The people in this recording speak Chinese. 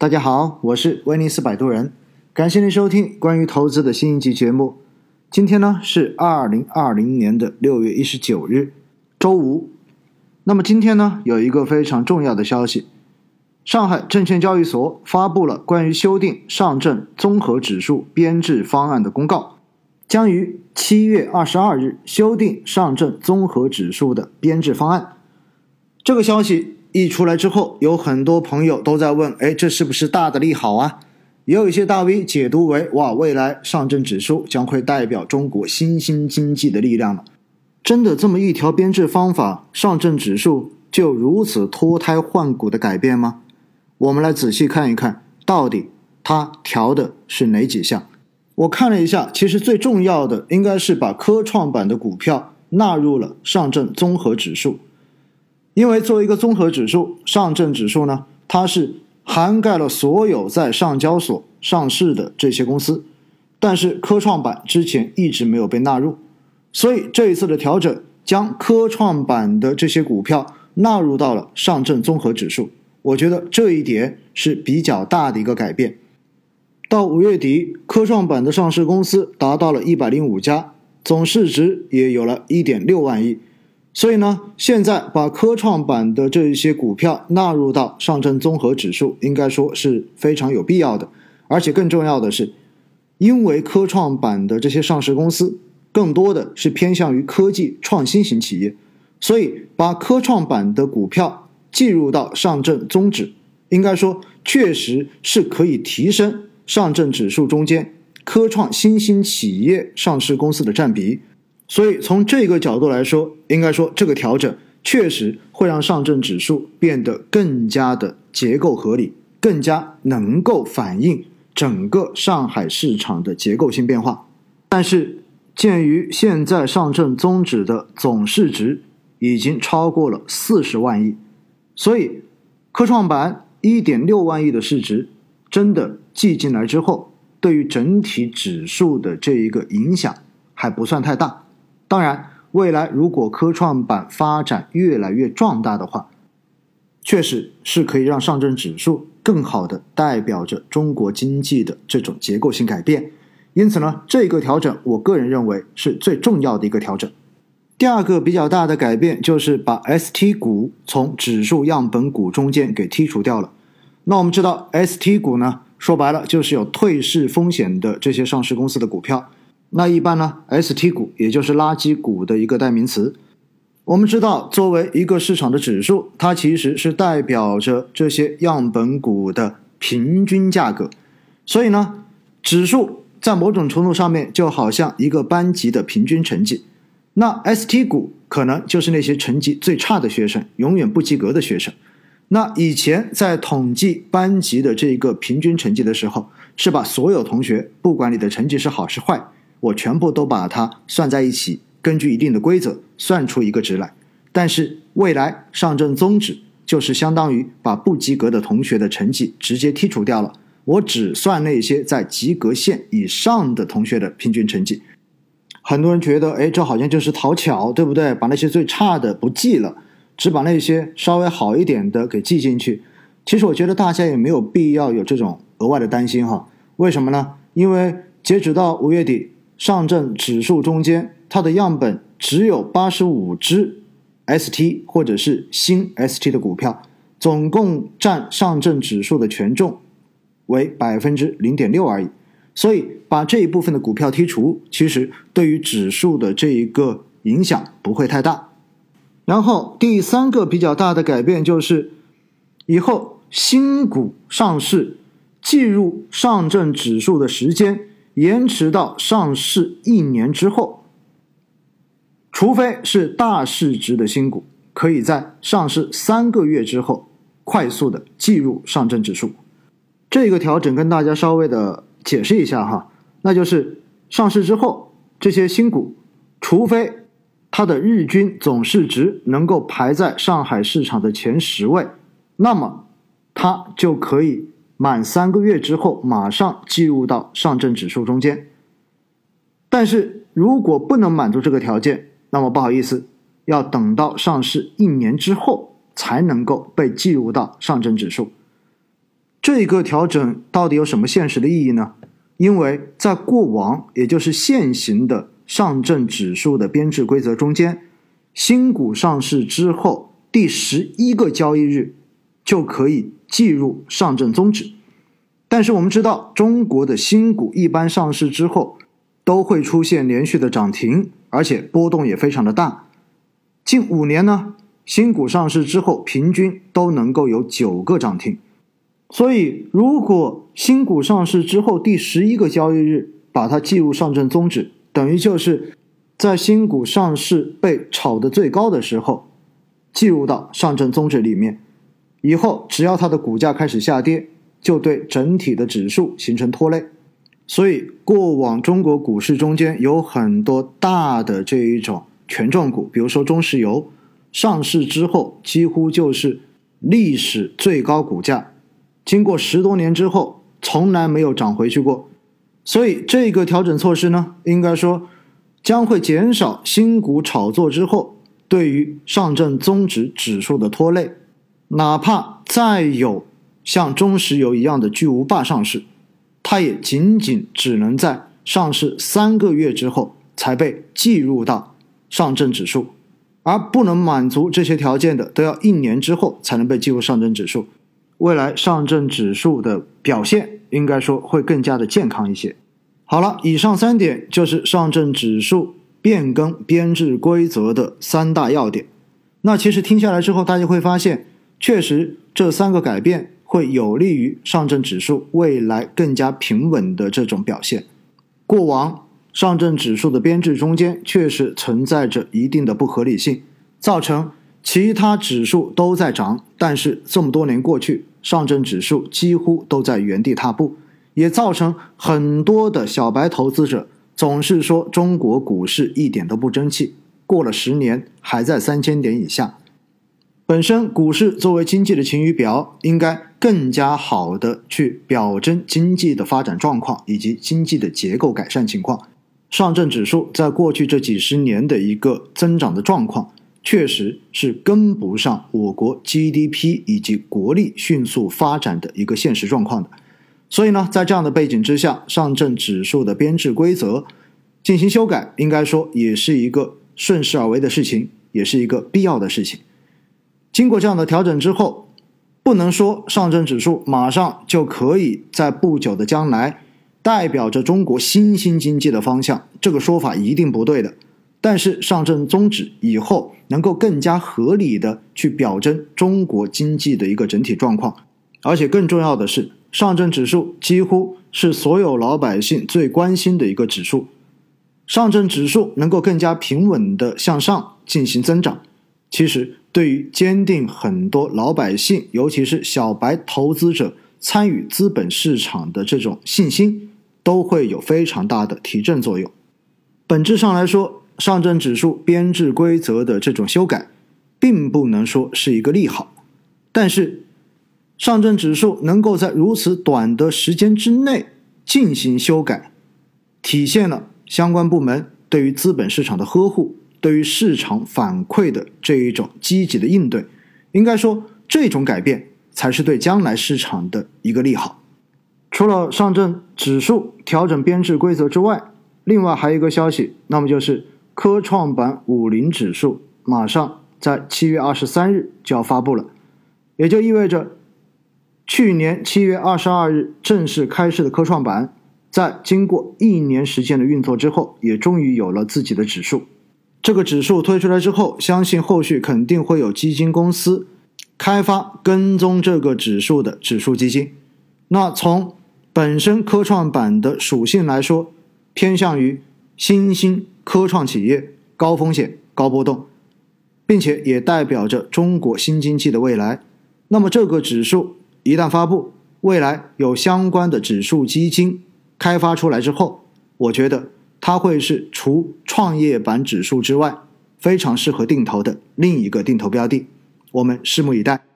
大家好，我是威尼斯摆渡人，感谢您收听关于投资的新一集节目。今天呢是二零二零年的六月一十九日，周五。那么今天呢有一个非常重要的消息，上海证券交易所发布了关于修订上证综合指数编制方案的公告，将于七月二十二日修订上证综合指数的编制方案。这个消息。一出来之后，有很多朋友都在问：哎，这是不是大的利好啊？也有一些大 V 解读为：哇，未来上证指数将会代表中国新兴经济的力量了。真的这么一条编制方法，上证指数就如此脱胎换骨的改变吗？我们来仔细看一看，到底它调的是哪几项？我看了一下，其实最重要的应该是把科创板的股票纳入了上证综合指数。因为作为一个综合指数，上证指数呢，它是涵盖了所有在上交所上市的这些公司，但是科创板之前一直没有被纳入，所以这一次的调整将科创板的这些股票纳入到了上证综合指数，我觉得这一点是比较大的一个改变。到五月底，科创板的上市公司达到了一百零五家，总市值也有了一点六万亿。所以呢，现在把科创板的这一些股票纳入到上证综合指数，应该说是非常有必要的。而且更重要的是，因为科创板的这些上市公司更多的是偏向于科技创新型企业，所以把科创板的股票计入到上证综指，应该说确实是可以提升上证指数中间科创新兴企业上市公司的占比。所以从这个角度来说，应该说这个调整确实会让上证指数变得更加的结构合理，更加能够反映整个上海市场的结构性变化。但是，鉴于现在上证综指的总市值已经超过了四十万亿，所以科创板一点六万亿的市值真的记进来之后，对于整体指数的这一个影响还不算太大。当然，未来如果科创板发展越来越壮大的话，确实是可以让上证指数更好的代表着中国经济的这种结构性改变。因此呢，这个调整，我个人认为是最重要的一个调整。第二个比较大的改变就是把 ST 股从指数样本股中间给剔除掉了。那我们知道，ST 股呢，说白了就是有退市风险的这些上市公司的股票。那一般呢，ST 股也就是垃圾股的一个代名词。我们知道，作为一个市场的指数，它其实是代表着这些样本股的平均价格。所以呢，指数在某种程度上面就好像一个班级的平均成绩。那 ST 股可能就是那些成绩最差的学生，永远不及格的学生。那以前在统计班级的这个平均成绩的时候，是把所有同学，不管你的成绩是好是坏。我全部都把它算在一起，根据一定的规则算出一个值来。但是未来上证综指就是相当于把不及格的同学的成绩直接剔除掉了，我只算那些在及格线以上的同学的平均成绩。很多人觉得，哎，这好像就是讨巧，对不对？把那些最差的不记了，只把那些稍微好一点的给记进去。其实我觉得大家也没有必要有这种额外的担心哈。为什么呢？因为截止到五月底。上证指数中间，它的样本只有八十五只 ST 或者是新 ST 的股票，总共占上证指数的权重为百分之零点六而已。所以把这一部分的股票剔除，其实对于指数的这一个影响不会太大。然后第三个比较大的改变就是，以后新股上市计入上证指数的时间。延迟到上市一年之后，除非是大市值的新股，可以在上市三个月之后快速的计入上证指数。这个调整跟大家稍微的解释一下哈，那就是上市之后这些新股，除非它的日均总市值能够排在上海市场的前十位，那么它就可以。满三个月之后，马上计入到上证指数中间。但是如果不能满足这个条件，那么不好意思，要等到上市一年之后才能够被计入到上证指数。这一个调整到底有什么现实的意义呢？因为在过往，也就是现行的上证指数的编制规则中间，新股上市之后第十一个交易日就可以计入上证综指。但是我们知道，中国的新股一般上市之后都会出现连续的涨停，而且波动也非常的大。近五年呢，新股上市之后平均都能够有九个涨停。所以，如果新股上市之后第十一个交易日把它计入上证综指，等于就是在新股上市被炒得最高的时候计入到上证综指里面，以后只要它的股价开始下跌。就对整体的指数形成拖累，所以过往中国股市中间有很多大的这一种权重股，比如说中石油，上市之后几乎就是历史最高股价，经过十多年之后从来没有涨回去过，所以这个调整措施呢，应该说将会减少新股炒作之后对于上证综指指数的拖累，哪怕再有。像中石油一样的巨无霸上市，它也仅仅只能在上市三个月之后才被计入到上证指数，而不能满足这些条件的，都要一年之后才能被计入上证指数。未来上证指数的表现应该说会更加的健康一些。好了，以上三点就是上证指数变更编制规则的三大要点。那其实听下来之后，大家会发现，确实这三个改变。会有利于上证指数未来更加平稳的这种表现。过往上证指数的编制中间确实存在着一定的不合理性，造成其他指数都在涨，但是这么多年过去，上证指数几乎都在原地踏步，也造成很多的小白投资者总是说中国股市一点都不争气，过了十年还在三千点以下。本身股市作为经济的晴雨表，应该更加好的去表征经济的发展状况以及经济的结构改善情况。上证指数在过去这几十年的一个增长的状况，确实是跟不上我国 GDP 以及国力迅速发展的一个现实状况的。所以呢，在这样的背景之下，上证指数的编制规则进行修改，应该说也是一个顺势而为的事情，也是一个必要的事情。经过这样的调整之后，不能说上证指数马上就可以在不久的将来代表着中国新兴经济的方向，这个说法一定不对的。但是上证综指以后能够更加合理的去表征中国经济的一个整体状况，而且更重要的是，上证指数几乎是所有老百姓最关心的一个指数，上证指数能够更加平稳的向上进行增长，其实。对于坚定很多老百姓，尤其是小白投资者参与资本市场的这种信心，都会有非常大的提振作用。本质上来说，上证指数编制规则的这种修改，并不能说是一个利好。但是，上证指数能够在如此短的时间之内进行修改，体现了相关部门对于资本市场的呵护。对于市场反馈的这一种积极的应对，应该说这种改变才是对将来市场的一个利好。除了上证指数调整编制规则之外，另外还有一个消息，那么就是科创板五零指数马上在七月二十三日就要发布了，也就意味着去年七月二十二日正式开市的科创板，在经过一年时间的运作之后，也终于有了自己的指数。这个指数推出来之后，相信后续肯定会有基金公司开发跟踪这个指数的指数基金。那从本身科创板的属性来说，偏向于新兴科创企业，高风险高波动，并且也代表着中国新经济的未来。那么这个指数一旦发布，未来有相关的指数基金开发出来之后，我觉得。它会是除创业板指数之外非常适合定投的另一个定投标的，我们拭目以待。